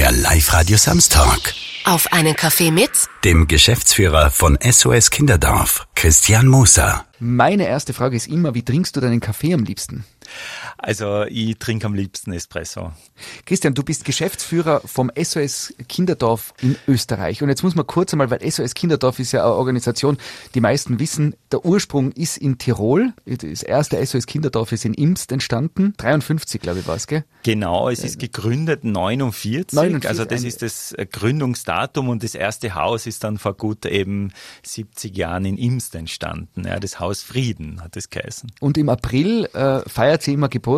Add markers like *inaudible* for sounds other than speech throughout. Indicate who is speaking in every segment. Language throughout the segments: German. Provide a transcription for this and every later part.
Speaker 1: Der Live-Radio Samstag.
Speaker 2: Auf einen Kaffee mit
Speaker 1: Dem Geschäftsführer von SOS Kinderdorf, Christian Moser.
Speaker 3: Meine erste Frage ist immer, wie trinkst du deinen Kaffee am liebsten?
Speaker 4: Also ich trinke am liebsten Espresso.
Speaker 3: Christian, du bist Geschäftsführer vom SOS Kinderdorf in Österreich. Und jetzt muss man kurz einmal, weil SOS Kinderdorf ist ja eine Organisation, die meisten wissen, der Ursprung ist in Tirol. Das erste SOS Kinderdorf ist in Imst entstanden. 53, glaube ich, war es, gell?
Speaker 4: Genau, es ist gegründet 49.
Speaker 3: 49,
Speaker 4: also das ist das Gründungsdatum und das erste Haus ist dann vor gut eben 70 Jahren in Imst entstanden. Ja, das Haus Frieden hat es geheißen.
Speaker 3: Und im April äh, feiert sie immer Geburtstag.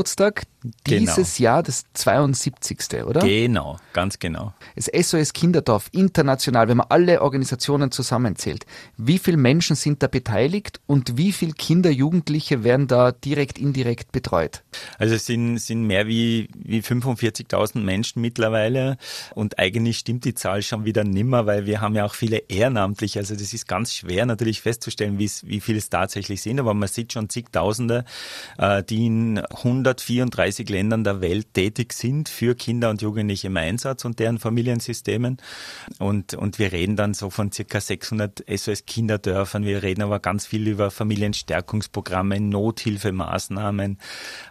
Speaker 4: Genau.
Speaker 3: Dieses Jahr das 72. oder?
Speaker 4: Genau, ganz genau.
Speaker 3: Das SOS Kinderdorf international, wenn man alle Organisationen zusammenzählt, wie viele Menschen sind da beteiligt und wie viele Kinder, Jugendliche werden da direkt, indirekt betreut?
Speaker 4: Also es sind, sind mehr wie, wie 45.000 Menschen mittlerweile und eigentlich stimmt die Zahl schon wieder nimmer, weil wir haben ja auch viele Ehrenamtliche. Also das ist ganz schwer natürlich festzustellen, wie viele es tatsächlich sind, aber man sieht schon zigtausende, äh, die in 134 Ländern der Welt tätig sind für Kinder und Jugendliche im Einsatz und deren Familiensystemen. Und, und wir reden dann so von circa 600 SOS-Kinderdörfern. Wir reden aber ganz viel über Familienstärkungsprogramme, Nothilfemaßnahmen.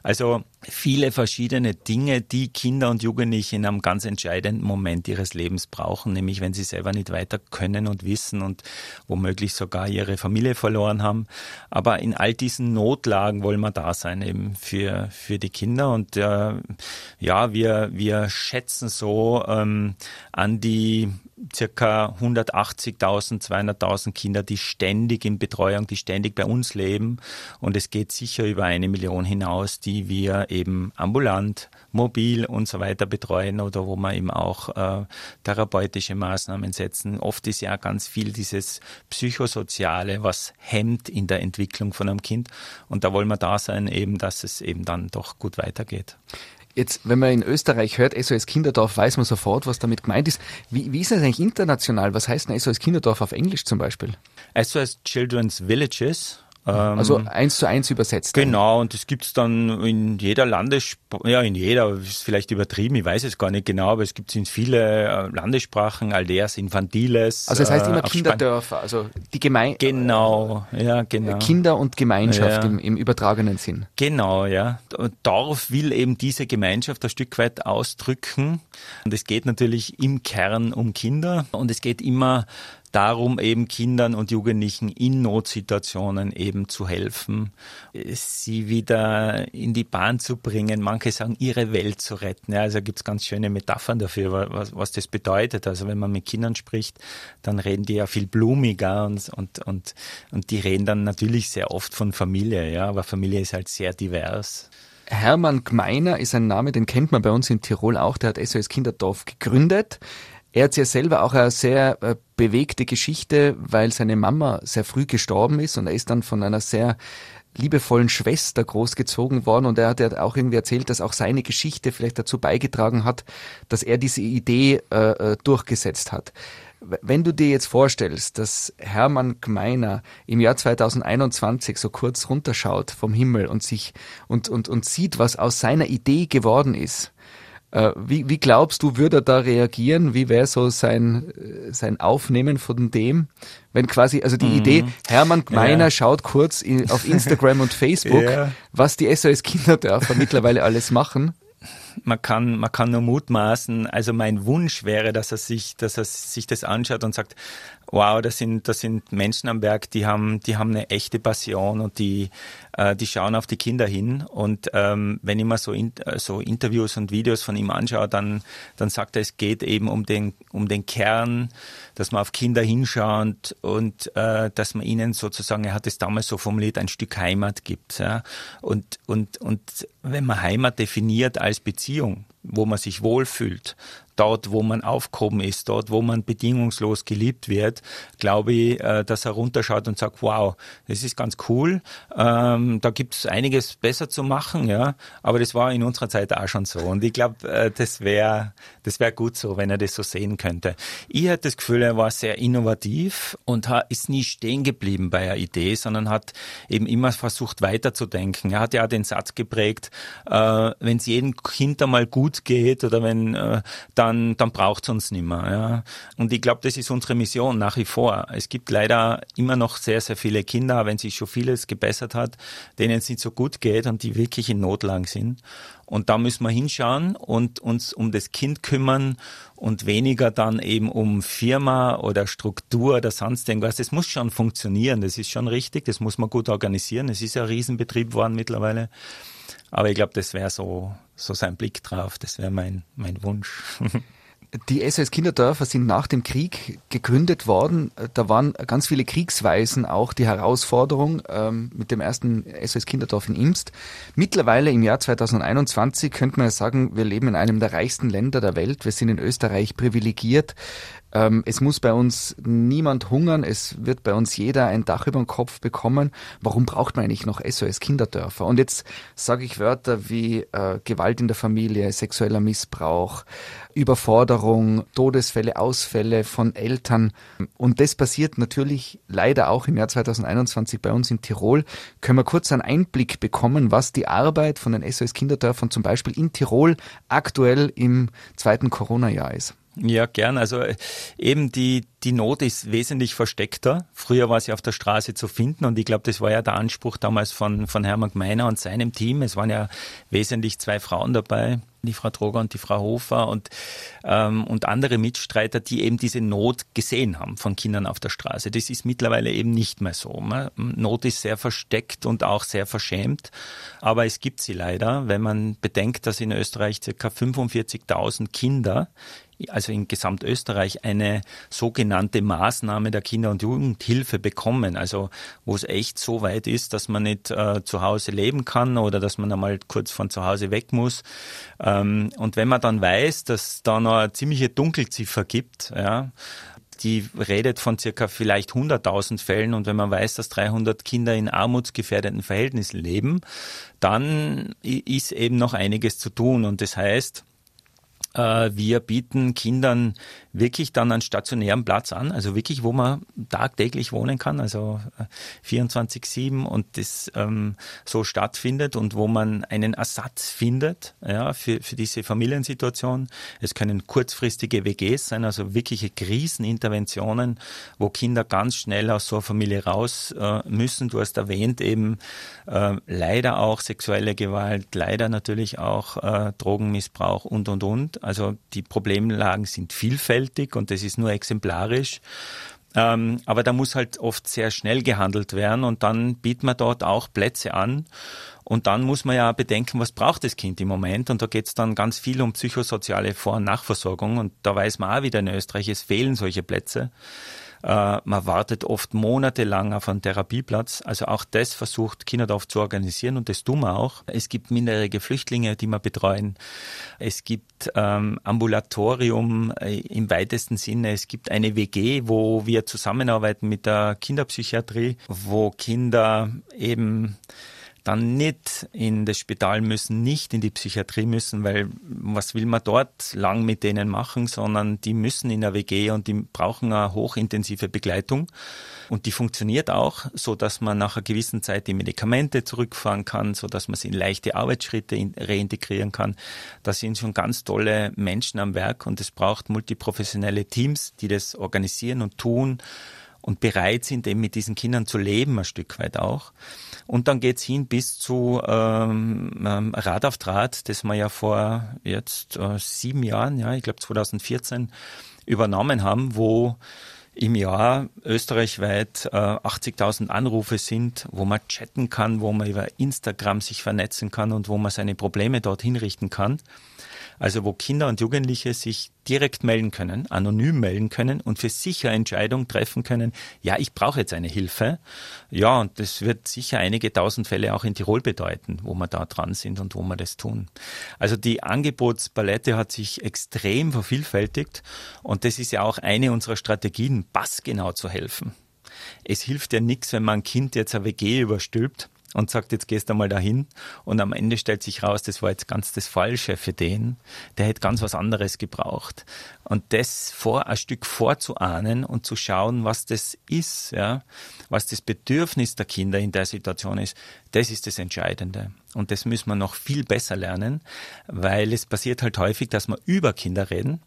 Speaker 4: Also viele verschiedene Dinge, die Kinder und Jugendliche in einem ganz entscheidenden Moment ihres Lebens brauchen, nämlich wenn sie selber nicht weiter können und wissen und womöglich sogar ihre Familie verloren haben. Aber in all diesen Notlagen wollen wir da sein eben für, für die Kinder und äh, ja, wir, wir schätzen so ähm, an die circa 180.000, 200.000 Kinder, die ständig in Betreuung, die ständig bei uns leben. Und es geht sicher über eine Million hinaus, die wir eben ambulant, mobil und so weiter betreuen oder wo wir eben auch äh, therapeutische Maßnahmen setzen. Oft ist ja ganz viel dieses Psychosoziale, was hemmt in der Entwicklung von einem Kind. Und da wollen wir da sein, eben, dass es eben dann doch gut weitergeht.
Speaker 3: Jetzt, wenn man in Österreich hört, SOS Kinderdorf, weiß man sofort, was damit gemeint ist. Wie, wie ist das eigentlich international? Was heißt denn SOS Kinderdorf auf Englisch zum Beispiel?
Speaker 4: SOS Children's Villages. Ähm,
Speaker 3: Also eins zu eins übersetzt.
Speaker 4: Genau, und das gibt's dann in jeder Landessprache, ja in jeder, ist vielleicht übertrieben, ich weiß es gar nicht genau, aber es gibt in viele äh, Landessprachen, Aldeas Infantiles.
Speaker 3: Also es heißt
Speaker 4: äh,
Speaker 3: immer Kinderdörfer, also die Geme
Speaker 4: Span- Genau, ja, genau.
Speaker 3: Kinder und Gemeinschaft
Speaker 4: Ja.
Speaker 3: im, im übertragenen Sinn.
Speaker 4: Genau, ja. Und Dorf will eben diese Gemeinschaft ein Stück weit ausdrücken. Und es geht natürlich im Kern um Kinder und es geht immer darum, eben Kindern und Jugendlichen in Notsituationen eben zu helfen, sie wieder in die Bahn zu bringen. Manche sagen, ihre Welt zu retten. Ja, also gibt's ganz schöne Metaphern dafür, was, was das bedeutet. Also wenn man mit Kindern spricht, dann reden die ja viel blumiger und, und, und, und die reden dann natürlich sehr oft von Familie, ja, aber Familie ist halt sehr divers.
Speaker 3: Hermann Gmeiner ist ein Name, den kennt man bei uns in Tirol auch. Der hat SOS Kinderdorf gegründet. Er hat ja selber auch eine sehr äh, bewegte Geschichte, weil seine Mama sehr früh gestorben ist und er ist dann von einer sehr liebevollen Schwester großgezogen worden und er hat ja auch irgendwie erzählt, dass auch seine Geschichte vielleicht dazu beigetragen hat, dass er diese Idee äh, äh, durchgesetzt hat. Wenn du dir jetzt vorstellst, dass Hermann Gmeiner im Jahr 2021 so kurz runterschaut vom Himmel und sich und, und, und sieht, was aus seiner Idee geworden ist, wie, wie glaubst du, würde er da reagieren? Wie wäre so sein, äh, sein Aufnehmen von dem? Wenn quasi, also die Idee, Hermann Gmeiner
Speaker 4: Mhm. Ja.
Speaker 3: schaut kurz in, auf Instagram und *laughs* Facebook,
Speaker 4: Ja.
Speaker 3: was die SOS Kinderdörfer mittlerweile alles machen.
Speaker 4: man kann, man kann nur mutmaßen. Also mein Wunsch wäre, dass er sich, dass er sich das anschaut und sagt, wow, das sind, das sind Menschen am Berg, die haben, die haben eine echte Passion und die, äh, die schauen auf die Kinder hin. Und ähm, wenn ich mir so, in, äh, so Interviews und Videos von ihm anschaue, dann, dann sagt er, es geht eben um den, um den Kern, dass man auf Kinder hinschaut und äh, dass man ihnen sozusagen, er hat es damals so formuliert, ein Stück Heimat gibt. Ja? Und, und, und wenn man Heimat definiert als Beziehung, wo man sich wohlfühlt, dort, wo man aufgehoben ist, dort, wo man bedingungslos geliebt wird, glaube ich, äh, dass er runterschaut und sagt, wow, das ist ganz cool, ähm, da gibt es einiges besser zu machen, ja, aber das war in unserer Zeit auch schon so und ich glaube, äh, das wäre das wäre gut so, wenn er das so sehen könnte. Ich hatte das Gefühl, er war sehr innovativ und ist nie stehen geblieben bei einer Idee, sondern hat eben immer versucht weiterzudenken. Er hat ja auch den Satz geprägt, äh, wenn es jedem Kind einmal gut geht oder wenn, äh, dann dann, dann braucht es uns nicht mehr. Ja. Und ich glaube, das ist unsere Mission nach wie vor. Es gibt leider immer noch sehr, sehr viele Kinder, wenn sich schon vieles gebessert hat, denen es nicht so gut geht und die wirklich in Notlagen sind. Und da müssen wir hinschauen und uns um das Kind kümmern und weniger dann eben um Firma oder Struktur oder sonst irgendwas. Das muss schon funktionieren, das ist schon richtig, das muss man gut organisieren. Es ist ja ein Riesenbetrieb geworden mittlerweile. Aber ich glaube, das wäre so, so sein Blick drauf, das wäre mein, mein Wunsch. *laughs*
Speaker 3: Die SOS Kinderdörfer sind nach dem Krieg gegründet worden. Da waren ganz viele Kriegsweisen auch die Herausforderung ähm, mit dem ersten SOS Kinderdorf in Imst. Mittlerweile im Jahr 2021 könnte man ja sagen, wir leben in einem der reichsten Länder der Welt. Wir sind in Österreich privilegiert. Ähm, es muss bei uns niemand hungern, es wird bei uns jeder ein Dach über den Kopf bekommen. Warum braucht man eigentlich noch SOS Kinderdörfer? Und jetzt sage ich Wörter wie äh, Gewalt in der Familie, sexueller Missbrauch, Überforderung, Todesfälle, Ausfälle von Eltern. Und das passiert natürlich leider auch im Jahr 2021 bei uns in Tirol. Können wir kurz einen Einblick bekommen, was die Arbeit von den SOS Kinderdörfern zum Beispiel in Tirol aktuell im zweiten Corona-Jahr ist?
Speaker 4: Ja, gern. Also äh, eben die, die Not ist wesentlich versteckter. Früher war sie auf der Straße zu finden und ich glaube, das war ja der Anspruch damals von, von Hermann Gmeiner und seinem Team. Es waren ja wesentlich zwei Frauen dabei, die Frau Droger und die Frau Hofer und, ähm, und andere Mitstreiter, die eben diese Not gesehen haben von Kindern auf der Straße. Das ist mittlerweile eben nicht mehr so. Not ist sehr versteckt und auch sehr verschämt, aber es gibt sie leider, wenn man bedenkt, dass in Österreich ca. 45.000 Kinder also in Gesamtösterreich eine sogenannte Maßnahme der Kinder- und Jugendhilfe bekommen. Also wo es echt so weit ist, dass man nicht äh, zu Hause leben kann oder dass man einmal kurz von zu Hause weg muss. Ähm, und wenn man dann weiß, dass da noch eine ziemliche Dunkelziffer gibt, ja, die redet von circa vielleicht 100.000 Fällen und wenn man weiß, dass 300 Kinder in armutsgefährdeten Verhältnissen leben, dann ist eben noch einiges zu tun und das heißt, wir bieten Kindern wirklich dann einen stationären Platz an, also wirklich, wo man tagtäglich wohnen kann, also 24-7 äh, und das ähm, so stattfindet und wo man einen Ersatz findet ja, für, für diese Familiensituation. Es können kurzfristige WGs sein, also wirkliche Kriseninterventionen, wo Kinder ganz schnell aus so einer Familie raus äh, müssen. Du hast erwähnt eben äh, leider auch sexuelle Gewalt, leider natürlich auch äh, Drogenmissbrauch und, und, und. Also die Problemlagen sind vielfältig und das ist nur exemplarisch. Ähm, aber da muss halt oft sehr schnell gehandelt werden und dann bietet man dort auch Plätze an. Und dann muss man ja bedenken, was braucht das Kind im Moment. Und da geht es dann ganz viel um psychosoziale Vor- und Nachversorgung. Und da weiß man auch wieder in Österreich, es fehlen solche Plätze. Äh, man wartet oft monatelang auf einen Therapieplatz. Also auch das versucht Kinderdorf zu organisieren und das tun wir auch. Es gibt minderjährige Flüchtlinge, die wir betreuen. Es gibt ähm, Ambulatorium äh, im weitesten Sinne. Es gibt eine WG, wo wir zusammenarbeiten mit der Kinderpsychiatrie, wo Kinder eben dann nicht in das Spital müssen, nicht in die Psychiatrie müssen, weil was will man dort lang mit denen machen, sondern die müssen in der WG und die brauchen eine hochintensive Begleitung. Und die funktioniert auch, so dass man nach einer gewissen Zeit die Medikamente zurückfahren kann, so dass man sie in leichte Arbeitsschritte reintegrieren kann. Da sind schon ganz tolle Menschen am Werk und es braucht multiprofessionelle Teams, die das organisieren und tun und bereit sind, eben mit diesen Kindern zu leben, ein Stück weit auch. Und dann geht's hin bis zu ähm, ähm, Rad auf Draht, das wir ja vor jetzt äh, sieben Jahren, ja, ich glaube 2014, übernommen haben, wo im Jahr österreichweit äh, 80.000 Anrufe sind, wo man chatten kann, wo man über Instagram sich vernetzen kann und wo man seine Probleme dorthin richten kann. Also wo Kinder und Jugendliche sich direkt melden können, anonym melden können und für sich eine Entscheidung treffen können, ja, ich brauche jetzt eine Hilfe. Ja, und das wird sicher einige tausend Fälle auch in Tirol bedeuten, wo wir da dran sind und wo wir das tun. Also die Angebotspalette hat sich extrem vervielfältigt und das ist ja auch eine unserer Strategien, passgenau zu helfen. Es hilft ja nichts, wenn man ein Kind jetzt eine WG überstülpt und sagt, jetzt gehst du mal dahin. Und am Ende stellt sich raus, das war jetzt ganz das Falsche für den. Der hätte ganz was anderes gebraucht. Und das vor, ein Stück vorzuahnen und zu schauen, was das ist, ja, was das Bedürfnis der Kinder in der Situation ist, das ist das Entscheidende. Und das müssen wir noch viel besser lernen, weil es passiert halt häufig, dass wir über Kinder reden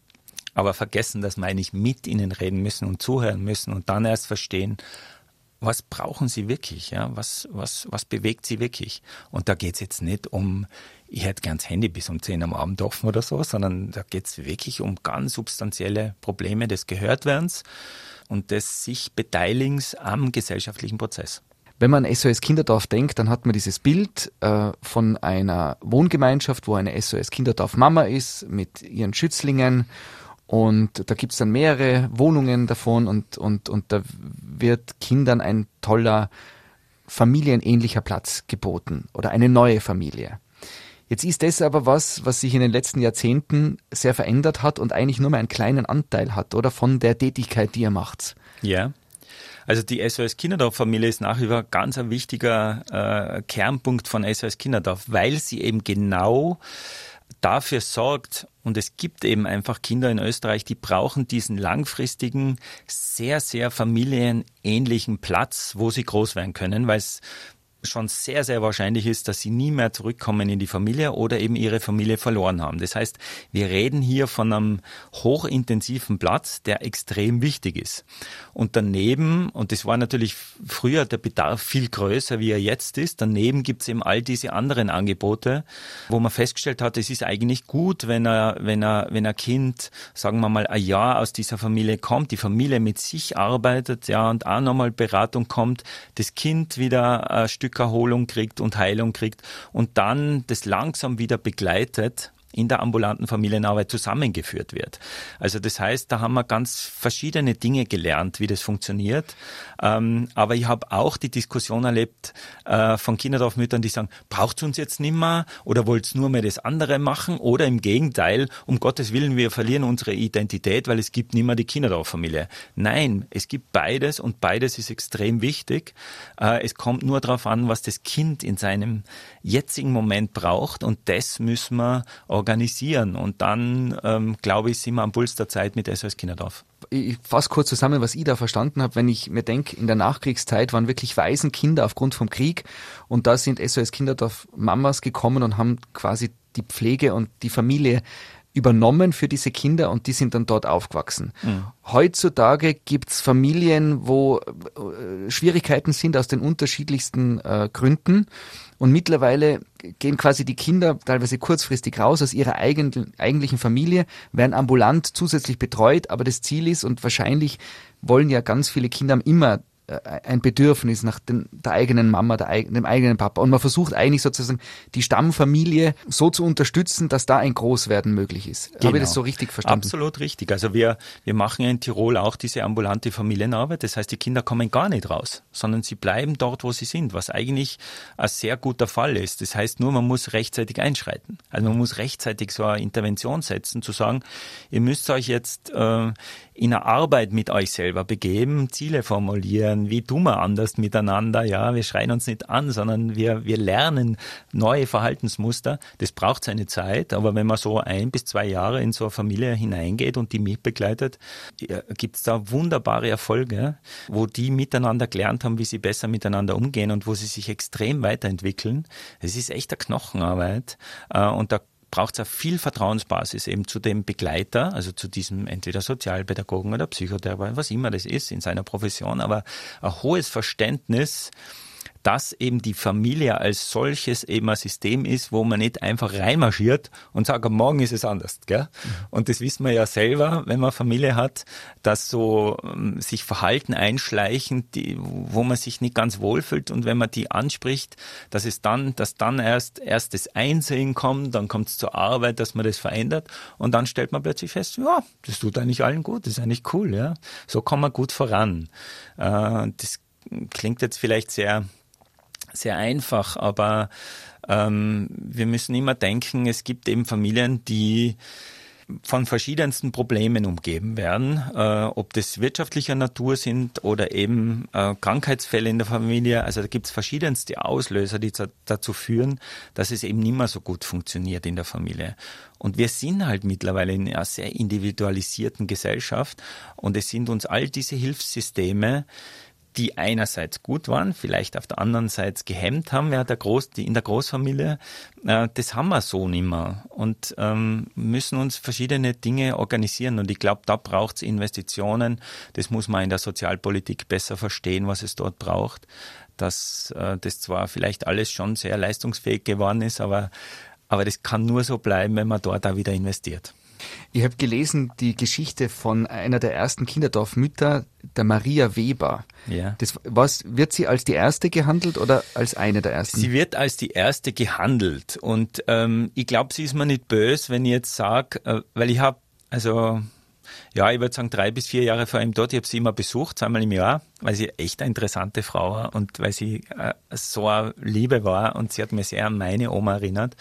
Speaker 4: aber vergessen, dass wir eigentlich mit ihnen reden müssen und zuhören müssen und dann erst verstehen, was brauchen sie wirklich, ja, was, was, was bewegt sie wirklich. Und da geht es jetzt nicht um, ich hätte gern das Handy bis um 10 am Abend offen oder so, sondern da geht es wirklich um ganz substanzielle Probleme des Gehörtwerdens und des sich Beteiligens am gesellschaftlichen Prozess.
Speaker 3: Wenn man an SOS Kinderdorf denkt, dann hat man dieses Bild äh, von einer Wohngemeinschaft, wo eine SOS Kinderdorf Mama ist mit ihren Schützlingen und da gibt's dann mehrere Wohnungen davon und, und, und da wird Kindern ein toller familienähnlicher Platz geboten oder eine neue Familie. Jetzt ist das aber was, was sich in den letzten Jahrzehnten sehr verändert hat und eigentlich nur mehr einen kleinen Anteil hat, oder von der Tätigkeit, die ihr macht.
Speaker 4: Ja. Also die SOS Kinderdorf-Familie ist nach wie vor ganz ein wichtiger äh, Kernpunkt von SOS Kinderdorf, weil sie eben genau dafür sorgt, und es gibt eben einfach Kinder in Österreich, die brauchen diesen langfristigen, sehr, sehr familienähnlichen Platz, wo sie groß werden können, weil es schon sehr, sehr wahrscheinlich ist, dass sie nie mehr zurückkommen in die Familie oder eben ihre Familie verloren haben. Das heißt, wir reden hier von einem hochintensiven Platz, der extrem wichtig ist. Und daneben, und das war natürlich früher der Bedarf viel größer, wie er jetzt ist, daneben gibt es eben all diese anderen Angebote, wo man festgestellt hat, es ist eigentlich gut, wenn er, wenn er, wenn ein Kind, sagen wir mal, ein Jahr aus dieser Familie kommt, die Familie mit sich arbeitet, ja, und auch nochmal Beratung kommt, das Kind wieder ein Stück Erholung kriegt und Heilung kriegt und dann das langsam wieder begleitet in der ambulanten Familienarbeit zusammengeführt wird. Also das heißt, da haben wir ganz verschiedene Dinge gelernt, wie das funktioniert. Ähm, aber ich habe auch die Diskussion erlebt äh, von Kinderdorfmüttern, die sagen, braucht uns jetzt nimmer oder wollt nur mehr das andere machen oder im Gegenteil, um Gottes Willen, wir verlieren unsere Identität, weil es gibt nimmer die Kinderdorffamilie. Nein, es gibt beides und beides ist extrem wichtig. Äh, es kommt nur darauf an, was das Kind in seinem jetzigen Moment braucht und das müssen wir organisieren. Und dann, ähm, glaube ich, sind wir am Puls der Zeit mit SOS Kinderdorf.
Speaker 3: Ich fasse kurz zusammen, was ich da verstanden habe, wenn ich mir denke, in der Nachkriegszeit waren wirklich Waisenkinder aufgrund vom Krieg und da sind SOS Kinderdorf Mamas gekommen und haben quasi die Pflege und die Familie übernommen für diese Kinder und die sind dann dort aufgewachsen. Mhm. Heutzutage gibt's Familien, wo äh, Schwierigkeiten sind aus den unterschiedlichsten äh, Gründen und mittlerweile gehen quasi die Kinder teilweise kurzfristig raus aus ihrer eigentlichen Familie, werden ambulant zusätzlich betreut, aber das Ziel ist und wahrscheinlich wollen ja ganz viele Kinder immer ein Bedürfnis nach den, der eigenen Mama, der, dem eigenen Papa. Und man versucht eigentlich sozusagen die Stammfamilie so zu unterstützen, dass da ein Großwerden möglich ist. Genau. Habe ich das so richtig verstanden?
Speaker 4: Absolut richtig. Also wir, wir machen in Tirol auch diese ambulante Familienarbeit. Das heißt, die Kinder kommen gar nicht raus, sondern sie bleiben dort, wo sie sind, was eigentlich ein sehr guter Fall ist. Das heißt nur, man muss rechtzeitig einschreiten. Also man muss rechtzeitig so eine Intervention setzen, zu sagen, ihr müsst euch jetzt äh, in eine Arbeit mit euch selber begeben, Ziele formulieren, wie tun wir anders miteinander, ja, wir schreien uns nicht an, sondern wir, wir lernen neue Verhaltensmuster. Das braucht seine Zeit, aber wenn man so ein bis zwei Jahre in so eine Familie hineingeht und die mitbegleitet, gibt es da wunderbare Erfolge, wo die miteinander gelernt haben, wie sie besser miteinander umgehen und wo sie sich extrem weiterentwickeln. Es ist echt eine Knochenarbeit äh, und da braucht es auch viel Vertrauensbasis eben zu dem Begleiter, also zu diesem entweder Sozialpädagogen oder Psychotherapeuten, was immer das ist in seiner Profession, aber ein hohes Verständnis, dass eben die Familie als solches eben ein System ist, wo man nicht einfach reinmarschiert und sagt, morgen ist es anders. Gell? Mhm. Und das wissen wir ja selber, wenn man Familie hat, dass so ähm, sich Verhalten einschleichen, die, wo man sich nicht ganz wohlfühlt und wenn man die anspricht, dass es dann, dass dann erst, erst das Einsehen kommt, dann kommt es zur Arbeit, dass man das verändert und dann stellt man plötzlich fest, ja, das tut eigentlich allen gut, das ist eigentlich cool, ja. So kommt man gut voran. Äh, das klingt jetzt vielleicht sehr sehr einfach, aber ähm, wir müssen immer denken, es gibt eben Familien, die von verschiedensten Problemen umgeben werden, äh, ob das wirtschaftlicher Natur sind oder eben äh, Krankheitsfälle in der Familie. Also da gibt es verschiedenste Auslöser, die dazu führen, dass es eben nicht mehr so gut funktioniert in der Familie. Und wir sind halt mittlerweile in einer sehr individualisierten Gesellschaft und es sind uns all diese Hilfssysteme, die einerseits gut waren, vielleicht auf der anderen Seite gehemmt haben, ja, der Groß, die in der Großfamilie, äh, das haben wir so nicht mehr. Und ähm, müssen uns verschiedene Dinge organisieren. Und ich glaube, da braucht es Investitionen, das muss man in der Sozialpolitik besser verstehen, was es dort braucht, dass äh, das zwar vielleicht alles schon sehr leistungsfähig geworden ist, aber, aber das kann nur so bleiben, wenn man dort auch wieder investiert.
Speaker 3: Ich habe gelesen die Geschichte von einer der ersten Kinderdorfmütter, der Maria Weber. Ja. Das, was, wird sie als die erste gehandelt oder als eine der ersten?
Speaker 4: Sie wird als die erste gehandelt. Und ähm, ich glaube, sie ist mir nicht böse, wenn ich jetzt sage, äh, weil ich habe, also ja, ich würde sagen, drei bis vier Jahre vor allem dort. Ich habe sie immer besucht, zweimal im Jahr, weil sie echt eine interessante Frau war und weil sie äh, so eine Liebe war und sie hat mir sehr an meine Oma erinnert.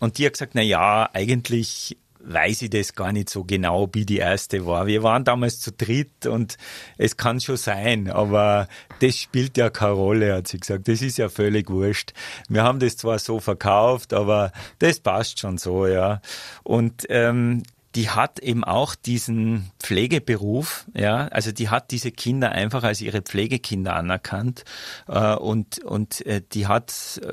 Speaker 4: Und die hat gesagt, na ja, eigentlich weiß ich das gar nicht so genau, wie die erste war. Wir waren damals zu dritt und es kann schon sein, aber das spielt ja keine Rolle, hat sie gesagt. Das ist ja völlig wurscht. Wir haben das zwar so verkauft, aber das passt schon so, ja. Und ähm, die hat eben auch diesen Pflegeberuf, ja, also die hat diese Kinder einfach als ihre Pflegekinder anerkannt äh, und und äh, die hat äh,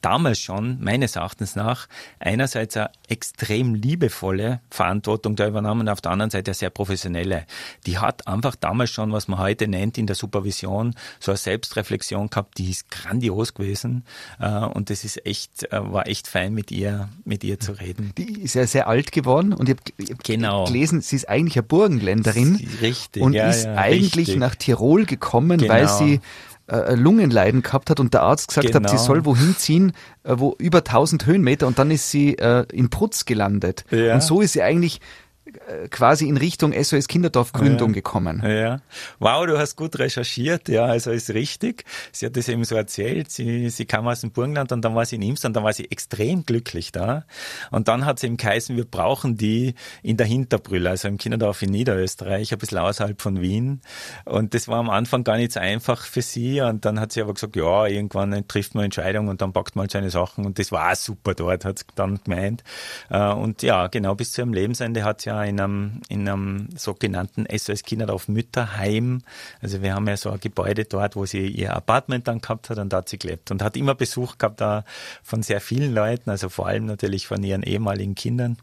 Speaker 4: damals schon, meines Erachtens nach, einerseits eine extrem liebevolle Verantwortung da übernommen auf der anderen Seite eine sehr professionelle. Die hat einfach damals schon, was man heute nennt in der Supervision, so eine Selbstreflexion gehabt, die ist grandios gewesen äh, und das ist echt, äh, war echt fein mit ihr, mit ihr zu reden.
Speaker 3: Die ist ja sehr alt geworden und ich habe genau. gelesen, sie ist eigentlich eine Burgenländerin
Speaker 4: richtig,
Speaker 3: und ja, ist ja, eigentlich richtig. nach Tirol gekommen, genau. weil sie äh, Lungenleiden gehabt hat und der Arzt gesagt genau. hat, sie genau. soll wohin ziehen, äh, wo über 1000 Höhenmeter und dann ist sie äh, in Prutz gelandet. Ja. Und so ist sie eigentlich äh, quasi in Richtung SOS Kinderdorf Gründung
Speaker 4: ja.
Speaker 3: gekommen.
Speaker 4: Ja. Wow, du hast gut recherchiert, ja, also ist richtig. Sie hat das eben so erzählt, sie, sie kam aus dem Burgenland und dann war sie in Imst und dann war sie extrem glücklich da. Und dann hat sie im geheißen, wir brauchen die in der Hinterbrülle, also im Kinderdorf in Niederösterreich, ein bisschen außerhalb von Wien. Und das war am Anfang gar nicht so einfach für sie und dann hat sie aber gesagt, ja, irgendwann trifft man Entscheidung und dann packt man halt seine Sachen und das war super dort, hat sie dann gemeint. Äh, und ja, genau bis zu ihrem Lebensende hat sie ja in einem, in einem sogenannten SOS Kinderdorf Mütterheim. Also wir haben ja so ein Gebäude dort, wo sie ihr Apartment dann gehabt hat und da hat sie gelebt und hat immer Besuch gehabt da von sehr vielen Leuten, also vor allem natürlich von ihren ehemaligen Kindern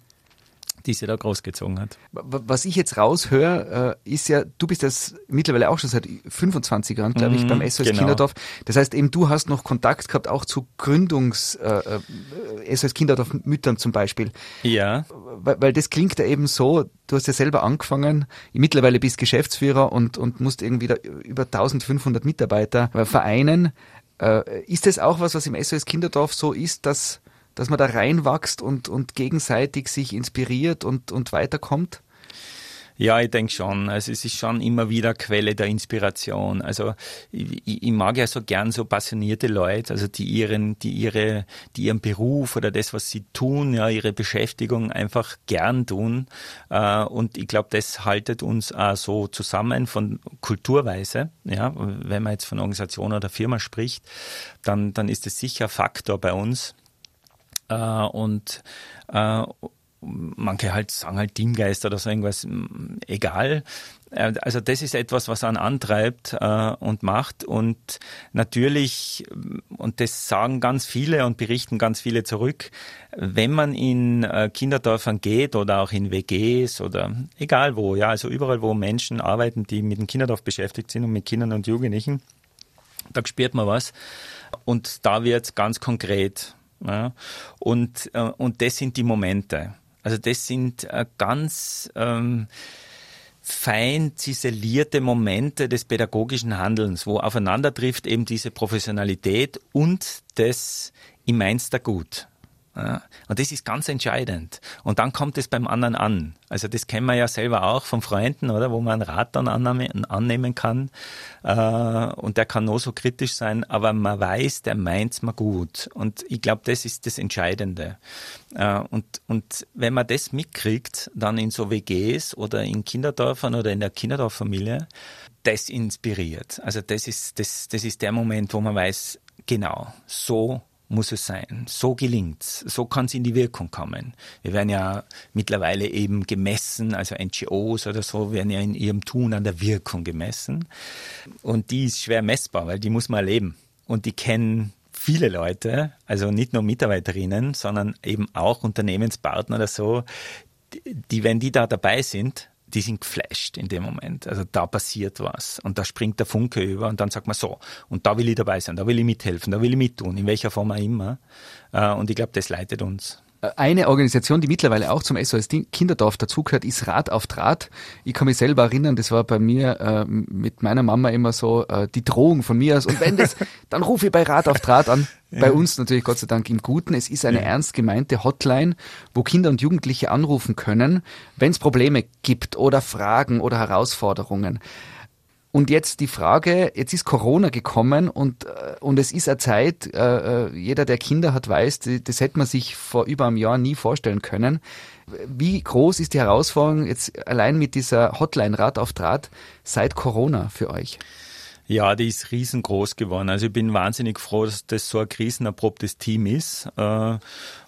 Speaker 4: die sie da großgezogen hat.
Speaker 3: Was ich jetzt raushöre, äh, ist ja, du bist das mittlerweile auch schon seit 25 Jahren, glaube ich, mhm, beim SOS genau. Kinderdorf. Das heißt eben, du hast noch Kontakt gehabt auch zu Gründungs äh, äh SOS Kinderdorf Müttern zum Beispiel.
Speaker 4: Ja.
Speaker 3: Weil, weil das klingt ja eben so, du hast ja selber angefangen, mittlerweile bist Geschäftsführer und, und musst irgendwie da über 1500 Mitarbeiter vereinen. Äh, ist das auch was, was im SOS Kinderdorf so ist, dass dass man da reinwächst und, und gegenseitig sich inspiriert und, und weiterkommt?
Speaker 4: Ja, ich denke schon. Also es ist schon immer wieder Quelle der Inspiration. Also ich, ich, mag ja so gern so passionierte Leute, also die ihren, die ihre, die ihren Beruf oder das, was sie tun, ja, ihre Beschäftigung einfach gern tun. Äh, und ich glaube, das haltet uns auch so zusammen von Kulturweise. Ja, wenn man jetzt von Organisation oder Firma spricht, dann, dann ist es sicher Faktor bei uns. Äh, und äh, manche halt sagen halt Teamgeist oder so irgendwas, egal. Äh, also das ist etwas, was einen antreibt äh, und macht. Und natürlich, und das sagen ganz viele und berichten ganz viele zurück, wenn man in äh, Kinderdörfern geht oder auch in WGs oder egal wo, ja, also überall, wo Menschen arbeiten, die mit dem Kinderdorf beschäftigt sind und mit Kindern und Jugendlichen, da spürt man was. Und da wird ganz konkret ja? Und, äh, und das sind die Momente. Also das sind äh, ganz ähm, fein ziselierte Momente des pädagogischen Handelns, wo aufeinander trifft eben diese Professionalität und das im Mainster Gut. Und das ist ganz entscheidend. Und dann kommt es beim anderen an. Also das kennen wir ja selber auch von Freunden, oder, wo man einen Rat dann annehmen kann. Äh, und der kann nur so kritisch sein, aber man weiß, der meint's mal gut. Und ich glaube, das ist das Entscheidende. Äh, und, und wenn man das mitkriegt, dann in so WGs oder in Kinderdörfern oder in der Kinderdorffamilie, das inspiriert. Also das ist, das, das ist der Moment, wo man weiß, genau, so muss es sein. So gelingt's. So kann es in die Wirkung kommen. Wir werden ja mittlerweile eben gemessen, also NGOs oder so werden ja in ihrem Tun an der Wirkung gemessen. Und die ist schwer messbar, weil die muss man erleben. Und die kennen viele Leute, also nicht nur Mitarbeiterinnen, sondern eben auch Unternehmenspartner oder so, die wenn die da dabei sind, die sind geflasht in dem Moment. Also da passiert was und da springt der Funke über und dann sagt man so, und da will ich dabei sein, da will ich mithelfen, da will ich mittun, in welcher Form auch immer. Äh, und ich glaube, das leitet uns.
Speaker 3: Eine Organisation, die mittlerweile auch zum SOS Kinderdorf dazugehört, ist Rat auf Draht. Ich kann mich selber erinnern, das war bei mir äh, mit meiner Mama immer so äh, die Drohung von mir aus. Und wenn das, *laughs* dann rufe ich bei Rat auf Draht an. Ja. Bei uns natürlich Gott sei Dank im Guten. Es ist eine ja. ernst gemeinte Hotline, wo Kinder und Jugendliche anrufen können, wenn es Probleme gibt oder Fragen oder Herausforderungen. Und jetzt die Frage, jetzt ist Corona gekommen und, äh, und es ist eine Zeit, äh, äh, jeder, der Kinder hat, weiß, das hätte man sich vor über einem Jahr nie vorstellen können. Wie groß ist die Herausforderung jetzt allein mit dieser Hotline Rat auf Draht seit Corona für euch?
Speaker 4: Ja, die ist riesengroß geworden. Also ich bin wahnsinnig froh, dass das so ein krisenerprobtes Team ist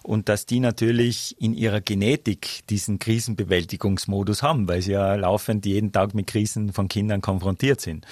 Speaker 4: und dass die natürlich in ihrer Genetik diesen Krisenbewältigungsmodus haben, weil sie ja laufend jeden Tag mit Krisen von Kindern konfrontiert sind.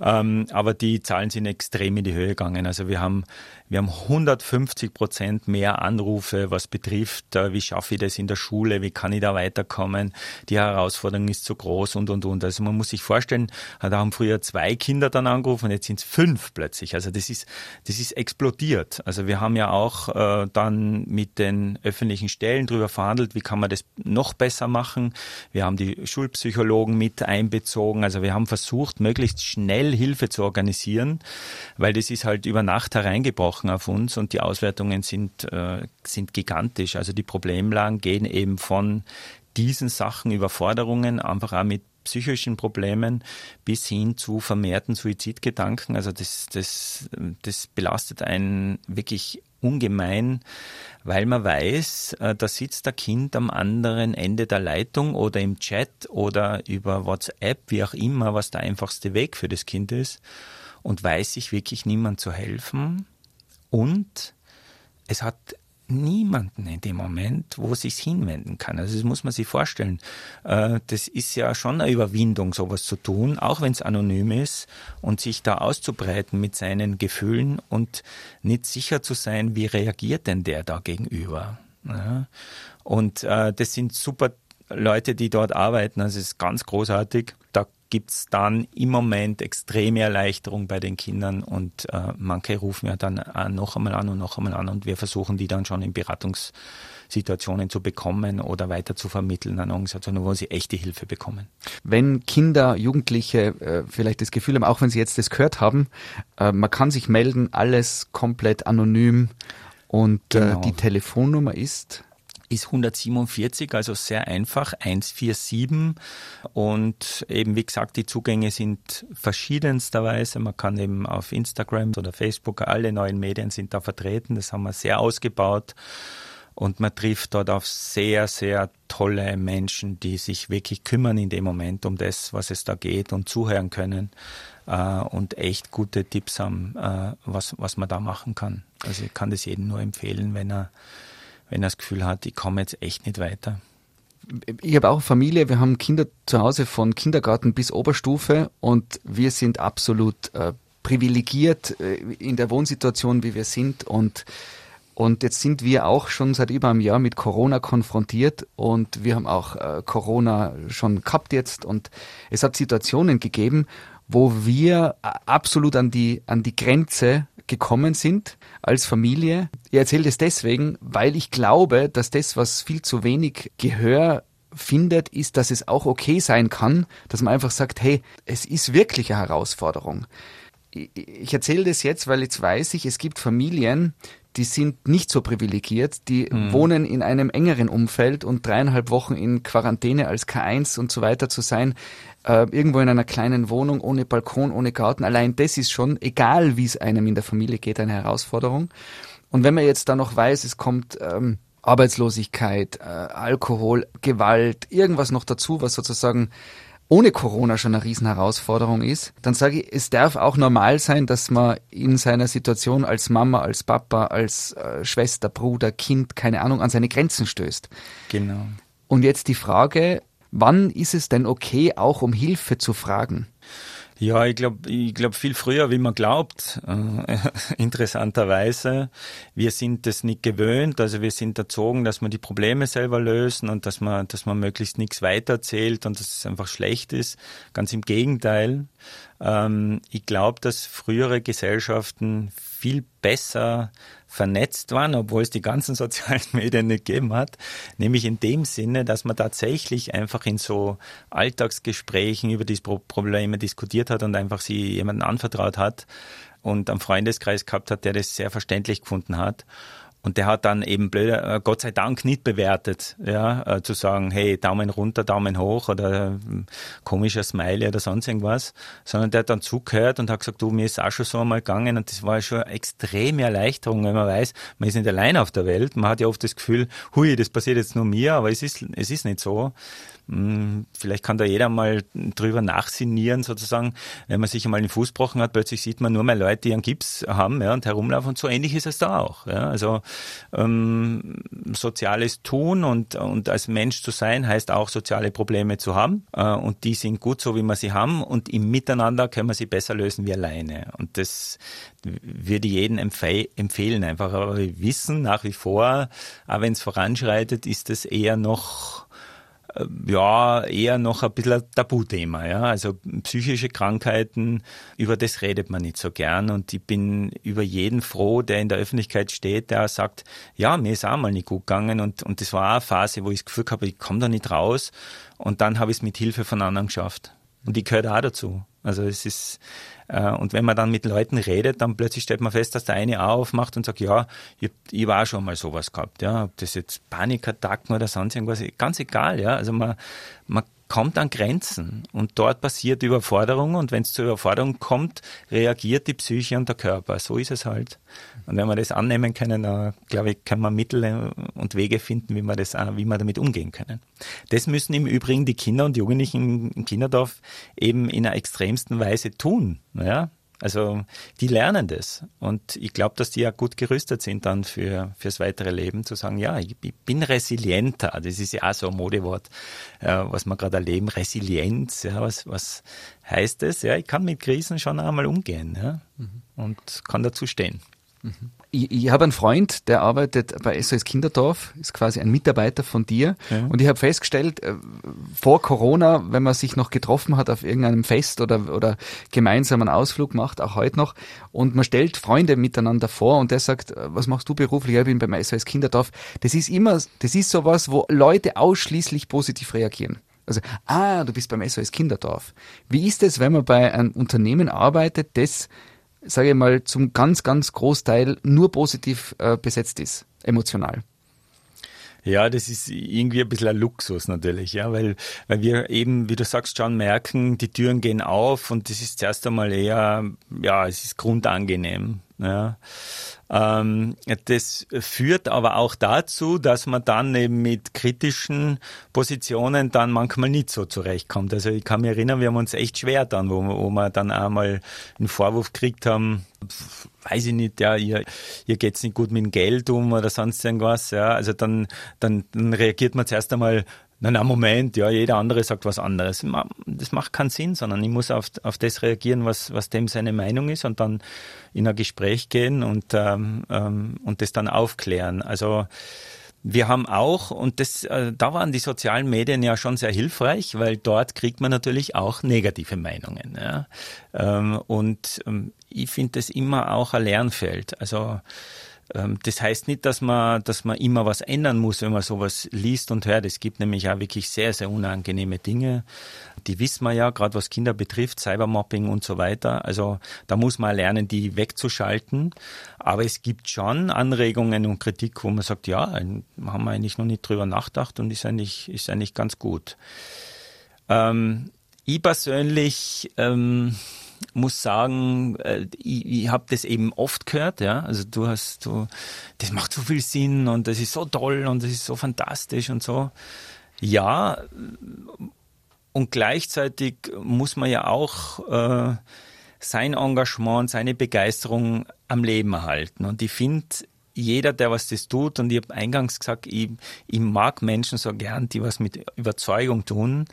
Speaker 4: Ähm, aber die Zahlen sind extrem in die Höhe gegangen. Also wir haben wir haben 150 Prozent mehr Anrufe, was betrifft, äh, wie schaffe ich das in der Schule, wie kann ich da weiterkommen, die Herausforderung ist zu groß und, und, und. Also man muss sich vorstellen, da haben früher zwei Kinder dann angerufen jetzt sind es fünf plötzlich. Also das ist, das ist explodiert. Also wir haben ja auch äh, dann mit den öffentlichen Stellen darüber verhandelt, wie kann man das noch besser machen. Wir haben die Schulpsychologen mit einbezogen. Also wir haben versucht, möglichst schnell Hilfe zu organisieren, weil das ist halt über Nacht hereingebrochen gebrochen auf uns und die Auswertungen sind, äh, sind gigantisch. Also die Problemlagen gehen eben von diesen Sachen, Überforderungen, einfach auch mit psychischen Problemen bis hin zu vermehrten Suizidgedanken. Also das, das, das belastet einen wirklich ungemein, weil man weiß, äh, da sitzt der Kind am anderen Ende der Leitung oder im Chat oder über WhatsApp, wie auch immer, was der einfachste Weg für das Kind ist und weiß sich wirklich niemand zu helfen. Und es hat niemanden in dem Moment, wo sich hinwenden kann. Also das muss man sich vorstellen. Äh, das ist ja schon eine Überwindung, sowas zu tun, auch wenn es anonym ist und sich da auszubreiten mit seinen Gefühlen und nicht sicher zu sein, wie reagiert denn der da gegenüber. Und äh, das sind super Leute, die dort arbeiten. Also es ist ganz großartig. Da gibt es dann im Moment extreme Erleichterung bei den Kindern und äh, manche rufen ja dann äh, noch einmal an und noch einmal an und wir versuchen die dann schon in Beratungssituationen zu bekommen oder weiter zu vermitteln an Organisationen, wo sie echte Hilfe bekommen.
Speaker 3: Wenn Kinder, Jugendliche äh, vielleicht das Gefühl haben, auch wenn sie jetzt das gehört haben, äh, man kann sich melden, alles komplett anonym und äh, genau. die Telefonnummer ist
Speaker 4: ist 147, also sehr einfach, 147. Und eben, wie gesagt, die Zugänge sind verschiedensterweise. Man kann eben auf Instagram oder Facebook, alle neuen Medien sind da vertreten. Das haben wir sehr ausgebaut. Und man trifft dort auf sehr, sehr tolle Menschen, die sich wirklich kümmern in dem Moment um das, was es da geht und zuhören können äh, und echt gute Tipps haben, äh, was, was man da machen kann. Also ich kann das jedem nur empfehlen, wenn er wenn er das Gefühl hat, ich komme jetzt echt nicht weiter.
Speaker 3: Ich habe auch Familie, wir haben Kinder zu Hause von Kindergarten bis Oberstufe und wir sind absolut äh, privilegiert äh, in der Wohnsituation, wie wir sind und und jetzt sind wir auch schon seit über einem Jahr mit Corona konfrontiert und wir haben auch äh, Corona schon gehabt jetzt und es hat Situationen gegeben, wo wir äh, absolut an die, an die Grenze gekommen sind als Familie. Ich erzähle das deswegen, weil ich glaube, dass das, was viel zu wenig Gehör findet, ist, dass es auch okay sein kann, dass man einfach sagt, hey, es ist wirklich eine Herausforderung. Ich erzähle das jetzt, weil jetzt weiß ich, es gibt Familien, die sind nicht so privilegiert, die mhm. wohnen in einem engeren Umfeld und dreieinhalb Wochen in Quarantäne als K1 und so weiter zu sein, äh, irgendwo in einer kleinen Wohnung ohne Balkon, ohne Garten, allein das ist schon, egal wie es einem in der Familie geht, eine Herausforderung. Und wenn man jetzt dann noch weiß, es kommt ähm, Arbeitslosigkeit, äh, Alkohol, Gewalt, irgendwas noch dazu, was sozusagen ohne Corona schon eine Riesenherausforderung ist, dann sage ich, es darf auch normal sein, dass man in seiner Situation als Mama, als Papa, als äh, Schwester, Bruder, Kind, keine Ahnung, an seine Grenzen stößt.
Speaker 4: Genau.
Speaker 3: Und jetzt die Frage, wann ist es denn okay, auch um Hilfe zu fragen?
Speaker 4: Ja, ich glaube, ich glaube viel früher, wie man glaubt. Äh, *laughs* interessanterweise, wir sind das nicht gewöhnt. Also wir sind erzogen, dass wir die Probleme selber lösen und dass man, dass man möglichst nichts weitererzählt und dass es einfach schlecht ist. Ganz im Gegenteil. Ähm, ich glaube, dass frühere Gesellschaften viel besser vernetzt waren, obwohl es die ganzen *laughs* sozialen Medien nicht gegeben hat. Nämlich in dem Sinne, dass man tatsächlich einfach in so Alltagsgesprächen über diese Probleme diskutiert hat und einfach sie jemanden anvertraut hat und einen Freundeskreis gehabt hat, der das sehr verständlich gefunden hat. Und der hat dann eben blöder, äh, Gott sei Dank nicht bewertet, ja, äh, zu sagen, hey, Daumen runter, Daumen hoch oder äh, komischer Smiley oder sonst irgendwas, sondern der hat dann zugehört und hat gesagt, du, mir ist auch schon so einmal gegangen und das war schon eine extreme Erleichterung, wenn man weiß, man ist nicht allein auf der Welt. Man hat ja oft das Gefühl, hui, das passiert jetzt nur mir, aber es ist, es ist nicht so. Hm, vielleicht kann da jeder mal drüber nachsinieren, sozusagen, wenn man sich einmal den Fuß gebrochen hat, plötzlich sieht man nur mehr Leute, die einen Gips haben ja, und herumlaufen und so ähnlich ist es da auch. Ja. Also ähm, soziales Tun und, und als Mensch zu sein, heißt auch soziale Probleme zu haben äh, und die sind gut so, wie wir sie haben und im Miteinander können wir sie besser lösen wie alleine. Und das würde ich jedem empfehlen einfach. Aber wir wissen nach wie vor, auch wenn es voranschreitet, ist es eher noch ja, eher noch ein bisschen ein Tabuthema. Ja? Also psychische Krankheiten, über das redet man nicht so gern. Und ich bin über jeden froh, der in der Öffentlichkeit steht, der sagt, ja, mir ist auch mal nicht gut gegangen. Und, und das war auch eine Phase, wo ich das Gefühl habe, ich komme da nicht raus. Und dann habe ich es mit Hilfe von anderen geschafft. Und ich gehöre auch dazu. Also es ist, äh, und wenn man dann mit Leuten redet, dann plötzlich stellt man fest, dass der eine auch aufmacht und sagt, ja, ich, ich war schon mal sowas gehabt, ja, ob das jetzt Panikattacken oder sonst irgendwas, ganz egal, ja, also man, man kommt an Grenzen und dort passiert Überforderung und wenn es zur Überforderung kommt, reagiert die Psyche und der Körper. So ist es halt. Und wenn wir das annehmen können, dann glaube ich, können wir Mittel und Wege finden, wie wir das, wie wir damit umgehen können. Das müssen im Übrigen die Kinder und Jugendlichen im Kinderdorf eben in einer extremsten Weise tun. Ja? Also die lernen das. Und ich glaube, dass die ja gut gerüstet sind dann für fürs weitere Leben, zu sagen, ja, ich, ich bin resilienter. Das ist ja auch so ein Modewort, äh, was wir gerade erleben. Resilienz, ja, was, was heißt das? Ja, ich kann mit Krisen schon einmal umgehen ja, mhm. und kann dazu stehen.
Speaker 3: Mhm. Ich, ich habe einen Freund, der arbeitet bei SOS Kinderdorf, ist quasi ein Mitarbeiter von dir. Ja. Und ich habe festgestellt, äh, vor Corona, wenn man sich noch getroffen hat auf irgendeinem Fest oder, oder gemeinsam einen Ausflug macht, auch heute noch, und man stellt Freunde miteinander vor und der sagt, äh, was machst du beruflich? Ich bin beim SOS Kinderdorf. Das ist immer, das ist sowas, wo Leute ausschließlich positiv reagieren. Also, ah, du bist beim SOS Kinderdorf. Wie ist es, wenn man bei einem Unternehmen arbeitet, das sage ich mal, zum ganz, ganz Großteil nur positiv äh, besetzt ist, emotional.
Speaker 4: Ja, das ist irgendwie ein bisschen ein Luxus natürlich, ja, weil, weil wir eben, wie du sagst, schon merken, die Türen gehen auf und das ist zuerst einmal eher, ja, es ist grundangenehm. Ja. Ähm, das führt aber auch dazu, dass man dann eben mit kritischen Positionen dann manchmal nicht so zurechtkommt. Also ich kann mich erinnern, wir haben uns echt schwer dann, wo, wo wir dann einmal einen Vorwurf gekriegt haben, weiß ich nicht, ja, ihr, ihr geht's nicht gut mit dem Geld um oder sonst irgendwas, ja. Also dann, dann, dann reagiert man zuerst einmal na, na, Moment, ja, jeder andere sagt was anderes. Das macht keinen Sinn, sondern ich muss auf, auf das reagieren, was, was dem seine Meinung ist und dann in ein Gespräch gehen und, ähm, ähm, und das dann aufklären. Also, wir haben auch, und das, äh, da waren die sozialen Medien ja schon sehr hilfreich, weil dort kriegt man natürlich auch negative Meinungen. Ja. Ähm, und ähm, ich finde das immer auch ein Lernfeld. Also das heißt nicht, dass man, dass man immer was ändern muss, wenn man sowas liest und hört. Es gibt nämlich auch wirklich sehr, sehr unangenehme Dinge. Die wissen wir ja, gerade was Kinder betrifft, Cybermobbing und so weiter. Also da muss man lernen, die wegzuschalten. Aber es gibt schon Anregungen und Kritik, wo man sagt, ja, haben wir eigentlich noch nicht drüber nachgedacht und ist eigentlich, ist eigentlich ganz gut. Ähm, ich persönlich ähm, muss sagen, äh, ich, ich habe das eben oft gehört, ja. Also du hast, du, das macht so viel Sinn und das ist so toll und das ist so fantastisch und so. Ja, und gleichzeitig muss man ja auch äh, sein Engagement, seine Begeisterung am Leben erhalten. Und ich finde, jeder, der was das tut, und ich habe eingangs gesagt, ich, ich mag Menschen so gern, die was mit Überzeugung tun,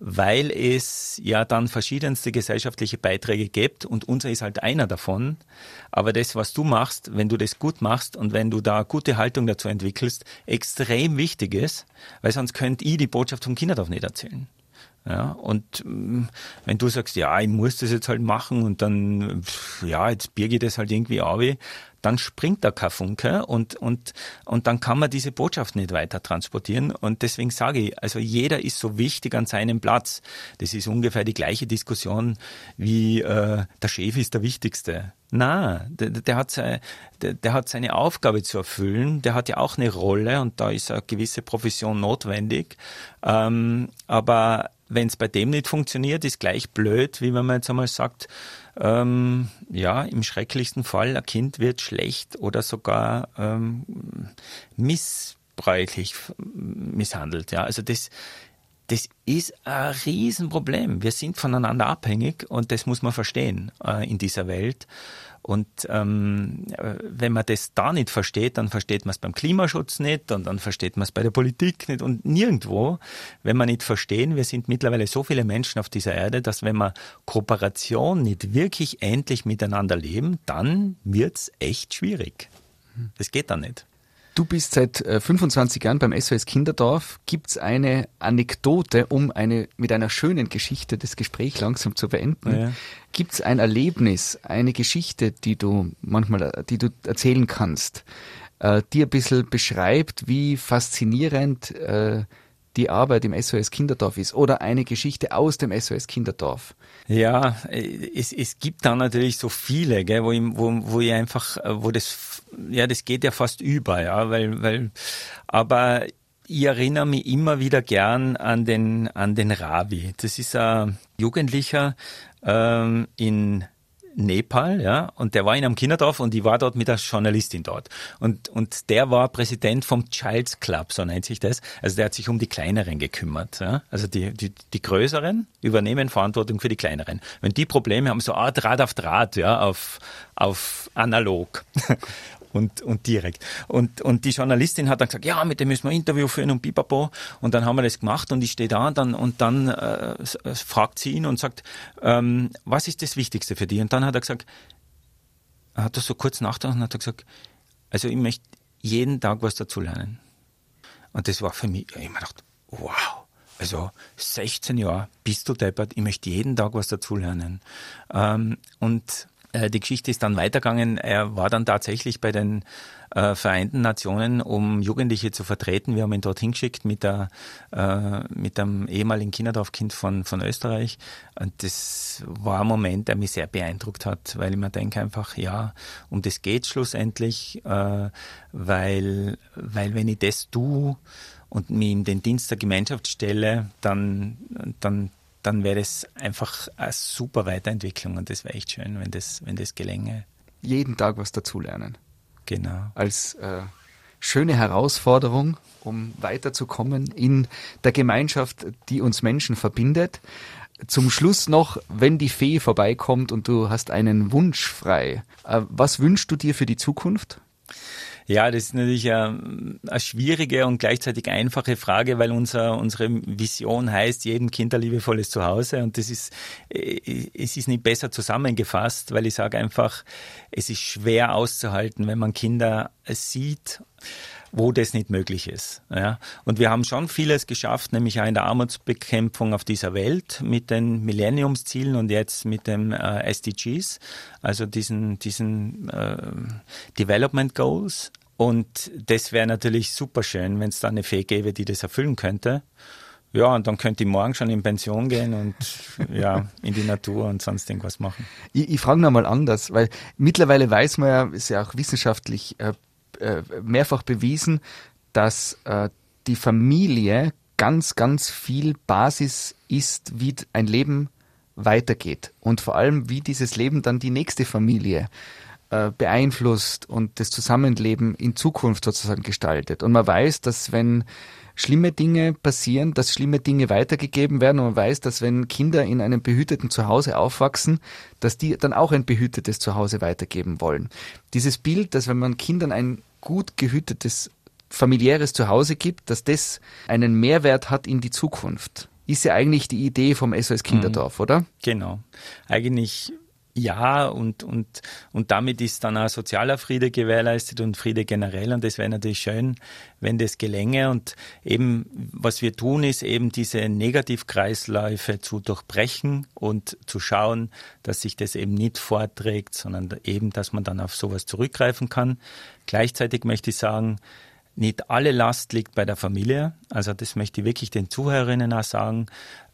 Speaker 4: weil es ja dann verschiedenste gesellschaftliche Beiträge gibt und unser ist halt einer davon. Aber das, was du machst, wenn du das gut machst und wenn du da gute Haltung dazu entwickelst, extrem wichtig ist, weil sonst könnt ich die Botschaft vom Kinderdorf nicht erzählen. Ja, und mm, wenn du sagst, ja, ich muss das jetzt halt machen und dann, ja, jetzt birge ich das halt irgendwie auf, dann springt da kein Funke und, und, und dann kann man diese Botschaft nicht weiter transportieren. Und deswegen sage ich, also jeder ist so wichtig an seinem Platz. Das ist ungefähr die gleiche Diskussion wie äh, der Chef ist der Wichtigste. Na, der, der, hat seine, der, der, hat seine Aufgabe zu erfüllen, der hat ja auch eine Rolle und da ist eine gewisse Profession notwendig. Ähm, aber wenn es bei dem nicht funktioniert, ist gleich blöd, wie wenn man jetzt einmal sagt, ähm, ja, im schrecklichsten Fall, ein Kind wird schlecht oder sogar ähm, missbräuchlich misshandelt. Ja, also das, das ist ein Riesenproblem. Wir sind voneinander abhängig und das muss man verstehen äh, in dieser Welt. Und ähm, wenn man das da nicht versteht, dann versteht man es beim Klimaschutz nicht und dann versteht man es bei der Politik nicht und nirgendwo. Wenn man nicht verstehen, wir sind mittlerweile so viele Menschen auf dieser Erde, dass wenn wir Kooperation nicht wirklich endlich miteinander leben, dann wird's echt schwierig. Das geht dann nicht.
Speaker 3: Du bist seit 25 äh, Jahren beim SOS Kinderdorf. Gibt es eine Anekdote, um eine, mit einer schönen Geschichte das Gespräch langsam zu beenden? Ja. Gibt es ein Erlebnis, eine Geschichte, die du manchmal, die du erzählen kannst, äh, die ein bisschen beschreibt, wie faszinierend äh, die Arbeit im SOS Kinderdorf ist oder eine Geschichte aus dem SOS Kinderdorf?
Speaker 4: Ja, es, es gibt da natürlich so viele, gell, wo, wo, wo ich einfach, wo das, ja, das geht ja fast über, ja, weil, weil, aber ich erinnere mich immer wieder gern an den, an den Ravi. Das ist ein Jugendlicher ähm, in Nepal, ja, und der war in einem Kinderdorf und ich war dort mit der Journalistin dort. Und, und der war Präsident vom Child's Club, so nennt sich das. Also der hat sich um die Kleineren gekümmert. Ja. Also die, die, die Größeren übernehmen Verantwortung für die Kleineren. Wenn die Probleme haben, so ah, Draht auf Draht, ja, auf, auf analog und, und direkt. Und, und die Journalistin hat dann gesagt, ja, mit dem müssen wir ein Interview führen und pipapo. Und dann haben wir das gemacht und ich stehe da und dann, und dann äh, äh, fragt sie ihn und sagt, ähm, was ist das Wichtigste für dich? Und dann hat er gesagt, er hat das so kurz nachgedacht und hat gesagt, also ich möchte jeden Tag was dazulernen. Und das war für mich, ich mir gedacht, wow. Also 16 Jahre, bist du deppert, ich möchte jeden Tag was dazulernen. Ähm, und die Geschichte ist dann weitergegangen. Er war dann tatsächlich bei den äh, Vereinten Nationen, um Jugendliche zu vertreten. Wir haben ihn dorthin geschickt mit, der, äh, mit dem ehemaligen Kinderdorfkind von, von Österreich. Und das war ein Moment, der mich sehr beeindruckt hat, weil ich mir denke einfach, ja, um das geht schlussendlich, äh, weil, weil wenn ich das tue und mich in den Dienst der Gemeinschaft stelle, dann, dann dann wäre das einfach eine super Weiterentwicklung und das wäre echt schön, wenn das, wenn das gelänge.
Speaker 3: Jeden Tag was dazulernen.
Speaker 4: Genau.
Speaker 3: Als äh, schöne Herausforderung, um weiterzukommen in der Gemeinschaft, die uns Menschen verbindet. Zum Schluss noch, wenn die Fee vorbeikommt und du hast einen Wunsch frei, äh, was wünschst du dir für die Zukunft?
Speaker 4: Ja, das ist natürlich eine, schwierige und gleichzeitig einfache Frage, weil unser, unsere Vision heißt, jedem Kind ein liebevolles Zuhause. Und das ist, äh, es ist nicht besser zusammengefasst, weil ich sage einfach, es ist schwer auszuhalten, wenn man Kinder sieht wo das nicht möglich ist. Ja. Und wir haben schon vieles geschafft, nämlich auch in der Armutsbekämpfung auf dieser Welt mit den Millenniumszielen und jetzt mit dem äh, SDGs, also diesen, diesen äh, Development Goals. Und das wäre natürlich super schön, wenn es da eine Fee gäbe, die das erfüllen könnte. Ja, und dann könnte ich morgen schon in Pension gehen und *laughs* ja, in die Natur und sonst irgendwas machen.
Speaker 3: Ich, ich frage nochmal anders, weil mittlerweile weiß man ja, ist ja auch wissenschaftlich äh, äh, mehrfach bewiesen, dass äh, die Familie ganz, ganz viel Basis ist, wie ein Leben weitergeht und vor allem, wie dieses Leben dann die nächste Familie äh, beeinflusst und das Zusammenleben in Zukunft sozusagen gestaltet. Und man weiß, dass wenn schlimme Dinge passieren, dass schlimme Dinge weitergegeben werden und man weiß, dass wenn Kinder in einem behüteten Zuhause aufwachsen, dass die dann auch ein behütetes Zuhause weitergeben wollen. Dieses Bild, dass wenn man Kindern ein gut gehütetes familiäres Zuhause gibt, dass das einen Mehrwert hat in die Zukunft. Ist ja eigentlich die Idee vom SOS Kinderdorf, mhm. oder?
Speaker 4: Genau. Eigentlich ja, und, und, und damit ist dann auch sozialer Friede gewährleistet und Friede generell. Und das wäre natürlich schön, wenn das gelänge. Und eben, was wir tun, ist eben diese Negativkreisläufe zu durchbrechen und zu schauen, dass sich das eben nicht vorträgt, sondern eben, dass man dann auf sowas zurückgreifen kann. Gleichzeitig möchte ich sagen, nicht alle Last liegt bei der Familie. Also das möchte ich wirklich den Zuhörerinnen auch sagen.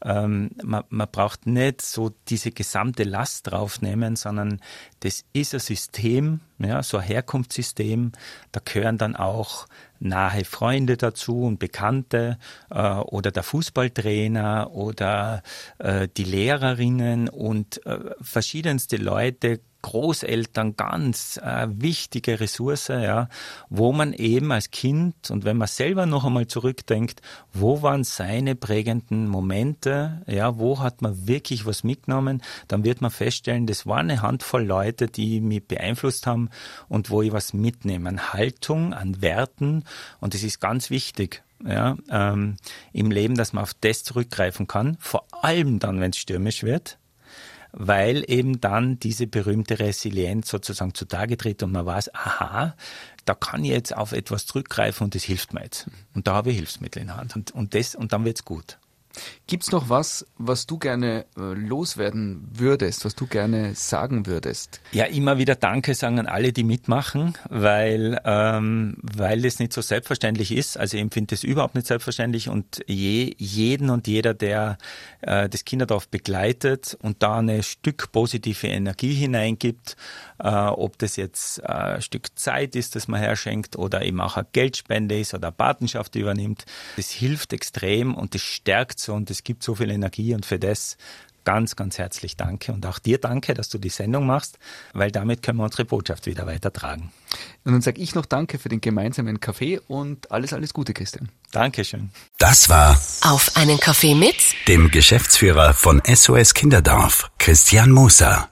Speaker 4: Ähm, man, man braucht nicht so diese gesamte Last draufnehmen, sondern das ist ein System, ja, so ein Herkunftssystem. Da gehören dann auch nahe Freunde dazu und Bekannte äh, oder der Fußballtrainer oder äh, die Lehrerinnen und äh, verschiedenste Leute Großeltern ganz äh, wichtige Ressource, ja, wo man eben als Kind und wenn man selber noch einmal zurückdenkt, wo waren seine prägenden Momente, ja, wo hat man wirklich was mitgenommen, dann wird man feststellen, das war eine Handvoll Leute, die mich beeinflusst haben und wo ich was mitnehme, an Haltung, an Werten und es ist ganz wichtig. Ja, ähm, im Leben, dass man auf das zurückgreifen kann, vor allem dann, wenn es stürmisch wird, weil eben dann diese berühmte Resilienz sozusagen zutage tritt und man weiß, aha, da kann ich jetzt auf etwas zurückgreifen und das hilft mir jetzt. Und da habe ich Hilfsmittel in der Hand und, und, das, und dann wird's gut.
Speaker 3: Gibt's noch was, was du gerne äh, loswerden würdest, was du gerne sagen würdest?
Speaker 4: Ja, immer wieder Danke sagen an alle, die mitmachen, weil ähm, weil es nicht so selbstverständlich ist. Also ich empfinde es überhaupt nicht selbstverständlich und je, jeden und jeder, der äh, das Kinderdorf begleitet und da eine Stück positive Energie hineingibt, ob das jetzt äh, ein Stück Zeit ist, das man herschenkt oder eben auch eine Geldspende ist oder eine Patenschaft übernimmt, das hilft extrem und das stärkt so und es gibt so viel Energie und für das ganz, ganz herzlich danke und auch dir danke, dass du die Sendung machst, weil damit können wir unsere Botschaft wieder weitertragen.
Speaker 3: Und dann sage ich noch Danke für den gemeinsamen Kaffee und alles, alles Gute, Christian.
Speaker 4: Dankeschön.
Speaker 1: Das war
Speaker 2: Auf einen Kaffee mit
Speaker 1: dem Geschäftsführer von SOS Kinderdorf, Christian Moser.